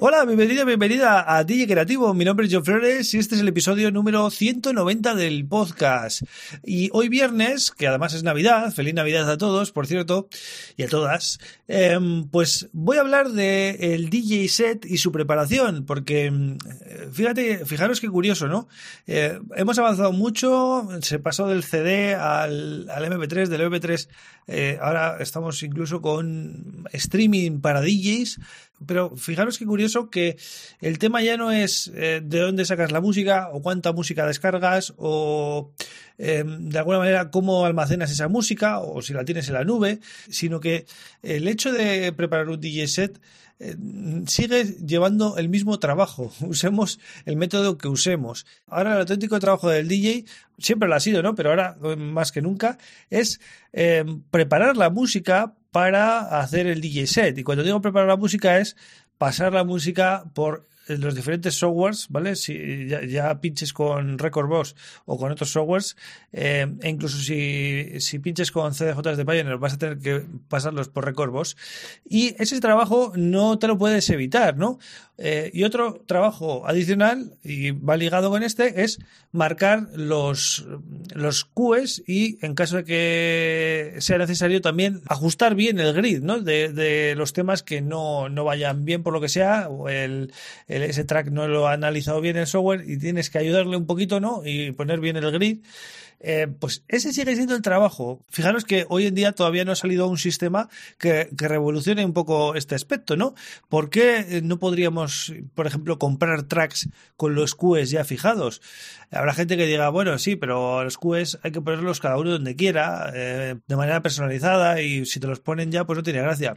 Hola, bienvenida, bienvenida a DJ Creativo. Mi nombre es John Flores y este es el episodio número 190 del podcast. Y hoy viernes, que además es Navidad, feliz Navidad a todos, por cierto, y a todas, em, pues voy a hablar de el DJ set y su preparación, porque em, fíjate, fijaros qué curioso, ¿no? Eh, hemos avanzado mucho, se pasó del CD al, al MP3, del MP3, eh, ahora estamos incluso con streaming para DJs, pero fijaros qué curioso que el tema ya no es eh, de dónde sacas la música o cuánta música descargas o eh, de alguna manera cómo almacenas esa música o si la tienes en la nube, sino que el hecho de preparar un DJ set eh, sigue llevando el mismo trabajo, usemos el método que usemos. Ahora el auténtico trabajo del DJ, siempre lo ha sido, ¿no? Pero ahora más que nunca, es preparar la música para hacer el DJ set. Y cuando digo preparar la música es pasar la música por los diferentes softwares, ¿vale? Si ya, pinches con Record Box o con otros softwares, eh, e incluso si, si pinches con CDJ de Pioneer, vas a tener que pasarlos por Record Box. Y ese trabajo no te lo puedes evitar, ¿no? Eh, y otro trabajo adicional, y va ligado con este, es marcar los, los QEs y, en caso de que sea necesario, también ajustar bien el grid, ¿no? De, de los temas que no, no vayan bien por lo que sea, o el ese track no lo ha analizado bien el software y tienes que ayudarle un poquito, ¿no? Y poner bien el grid. Eh, pues ese sigue siendo el trabajo. Fijaros que hoy en día todavía no ha salido un sistema que, revolucione un poco este aspecto, ¿no? ¿Por qué no podríamos, por ejemplo, comprar tracks con los QEs ya fijados? Habrá gente que diga, bueno, sí, pero los QEs hay que ponerlos cada uno donde quiera, eh, de manera personalizada, y si te los ponen ya, pues no tiene gracia.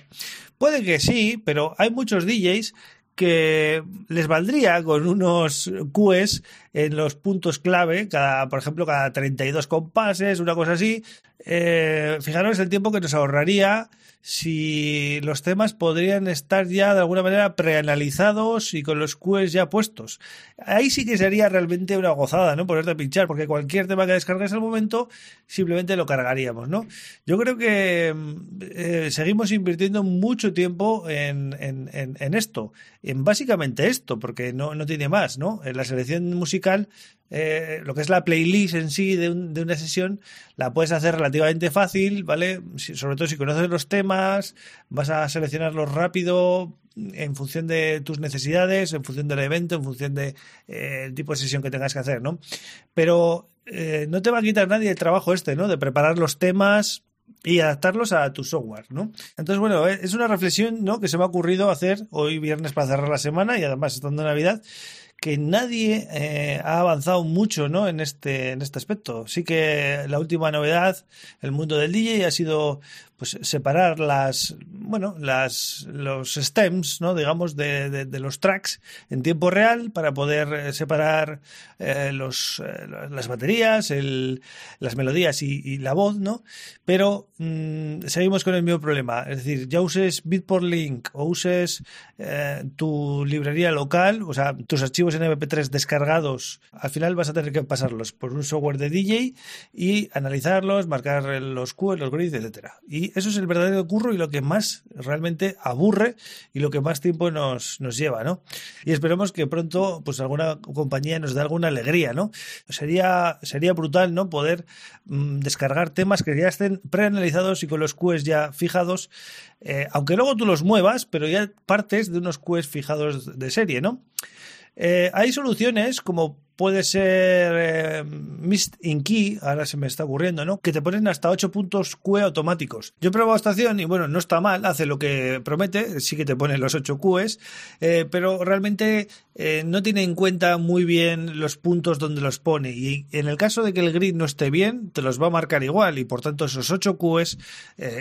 Puede que sí, pero hay muchos DJs que les valdría con unos QEs en los puntos clave, cada, por ejemplo, cada 32 compases, una cosa así. Eh, fijaros el tiempo que nos ahorraría si los temas podrían estar ya de alguna manera preanalizados y con los QEs ya puestos. Ahí sí que sería realmente una gozada, ¿no? Ponerte a pinchar, porque cualquier tema que descargues al momento simplemente lo cargaríamos, ¿no? Yo creo que eh, seguimos invirtiendo mucho tiempo en, en, en, esto, en básicamente esto, porque no, no tiene más, ¿no? En la selección musical eh, lo que es la playlist en sí de, de, una sesión, la puedes hacer relativamente fácil, ¿vale? sobre todo si conoces los temas, vas a seleccionarlos rápido en función de tus necesidades, en función del evento, en función del de, eh, tipo de sesión que tengas que hacer, ¿no? Pero eh, no te va a quitar nadie el trabajo este, ¿no? De preparar los temas, y adaptarlos a tu software, ¿no? Entonces, bueno, es una reflexión, ¿no? Que se me ha ocurrido hacer hoy viernes para cerrar la semana y además estando en Navidad, que nadie eh, ha avanzado mucho ¿no? en, este, en este aspecto. Sí que la última novedad, el mundo del DJ, ha sido pues separar las bueno las los stems no digamos de, de, los tracks en tiempo real para poder eh, separar eh, los eh, las baterías el, las melodías y, la voz no pero mm, seguimos con el mismo problema. Es decir ya uses Beatport Link o uses tu librería local o sea tus archivos en MP3 descargados al final vas a tener que pasarlos por un software de DJ y analizarlos marcar los Qs los grids etcétera. Y eso es el verdadero curro y lo que más realmente aburre y lo que más tiempo nos, nos lleva, ¿no? Y esperemos que pronto, pues alguna compañía nos dé alguna alegría, ¿no? Sería, sería brutal, ¿no? Poder mm, descargar temas que ya estén preanalizados y con los QEs ya fijados, eh, aunque luego tú los muevas, pero ya partes de unos QEs fijados de serie, ¿no? Eh, hay soluciones como puede ser eh, Mist in Key, ahora se me está ocurriendo, ¿no? Que te ponen hasta 8 puntos QE automáticos. Yo he probado esta estación y bueno, no está mal, hace lo que promete, sí que te pone los 8 QEs, eh, pero realmente eh, no tiene en cuenta muy bien los puntos donde los pone. Y en el caso de que el grid no esté bien, te los va a marcar igual y por tanto esos 8 QEs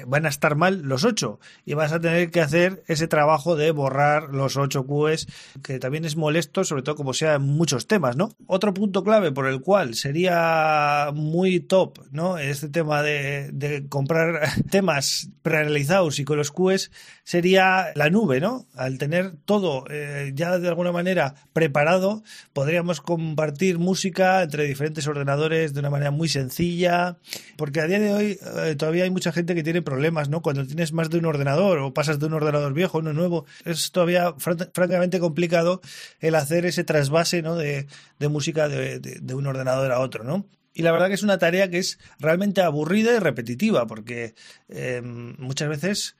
van a estar mal los 8 y vas a tener que hacer ese trabajo de borrar los 8 QEs, que también es molesto, sobre todo como sea en muchos temas, ¿no? Otro punto clave por el cual sería muy top, ¿no? Este tema de, de comprar temas prerealizados y con los QEs sería la nube, ¿no? Al tener todo eh, ya de alguna manera preparado, podríamos compartir música entre diferentes ordenadores de una manera muy sencilla, porque a día de hoy eh, todavía hay mucha gente que tiene problemas, ¿no? Cuando tienes más de un ordenador o pasas de un ordenador viejo a uno nuevo, es todavía francamente complicado el hacer ese trasvase, ¿no? De, música de, un ordenador a otro, ¿no? Y la verdad que es una tarea que es realmente aburrida y repetitiva, porque em, muchas veces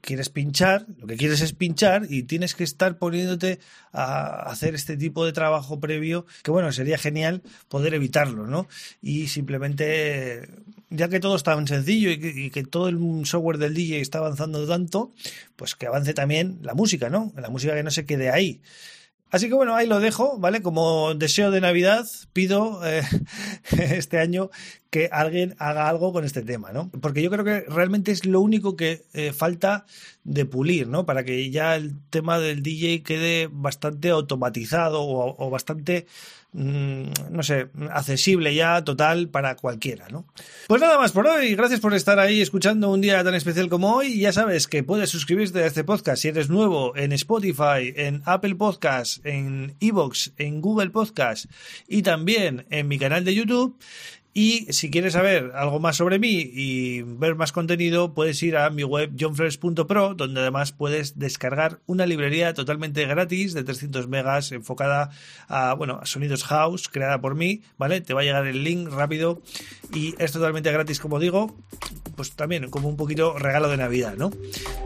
quieres pinchar, lo que quieres es pinchar y tienes que estar poniéndote a hacer este tipo de trabajo previo, que bueno, sería genial poder evitarlo, ¿no? Y simplemente, ya que todo es tan sencillo y que, y que todo el software del DJ está avanzando tanto, pues que avance también la música, ¿no? La música que no se quede ahí. Así que bueno, ahí lo dejo, ¿vale? Como deseo de Navidad, pido eh, este año que alguien haga algo con este tema, ¿no? Porque yo creo que realmente es lo único que eh, falta de pulir, ¿no? Para que ya el tema del DJ quede bastante automatizado o, o bastante Mm, no sé, accesible ya total para cualquiera, ¿no? Pues nada más por hoy, gracias por estar ahí escuchando un día tan especial como hoy. Ya sabes que puedes suscribirte a este podcast si eres nuevo en Spotify, en Apple Podcasts, en Evox, en Google Podcasts y también en mi canal de YouTube. Y si quieres saber algo más sobre mí y ver más contenido, puedes ir a mi web johnfresh.pro, donde además puedes descargar una librería totalmente gratis de 300 megas enfocada a, bueno, a sonidos house, creada por mí, ¿vale? Te va a llegar el link rápido y es totalmente gratis, como digo, pues también como un poquito regalo de Navidad, ¿no?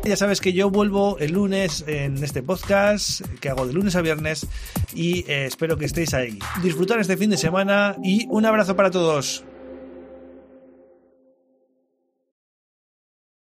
Ya sabes que yo vuelvo el lunes en este podcast que hago de lunes a viernes y eh, espero que estéis ahí. Disfrutar este fin de semana y un abrazo para todos.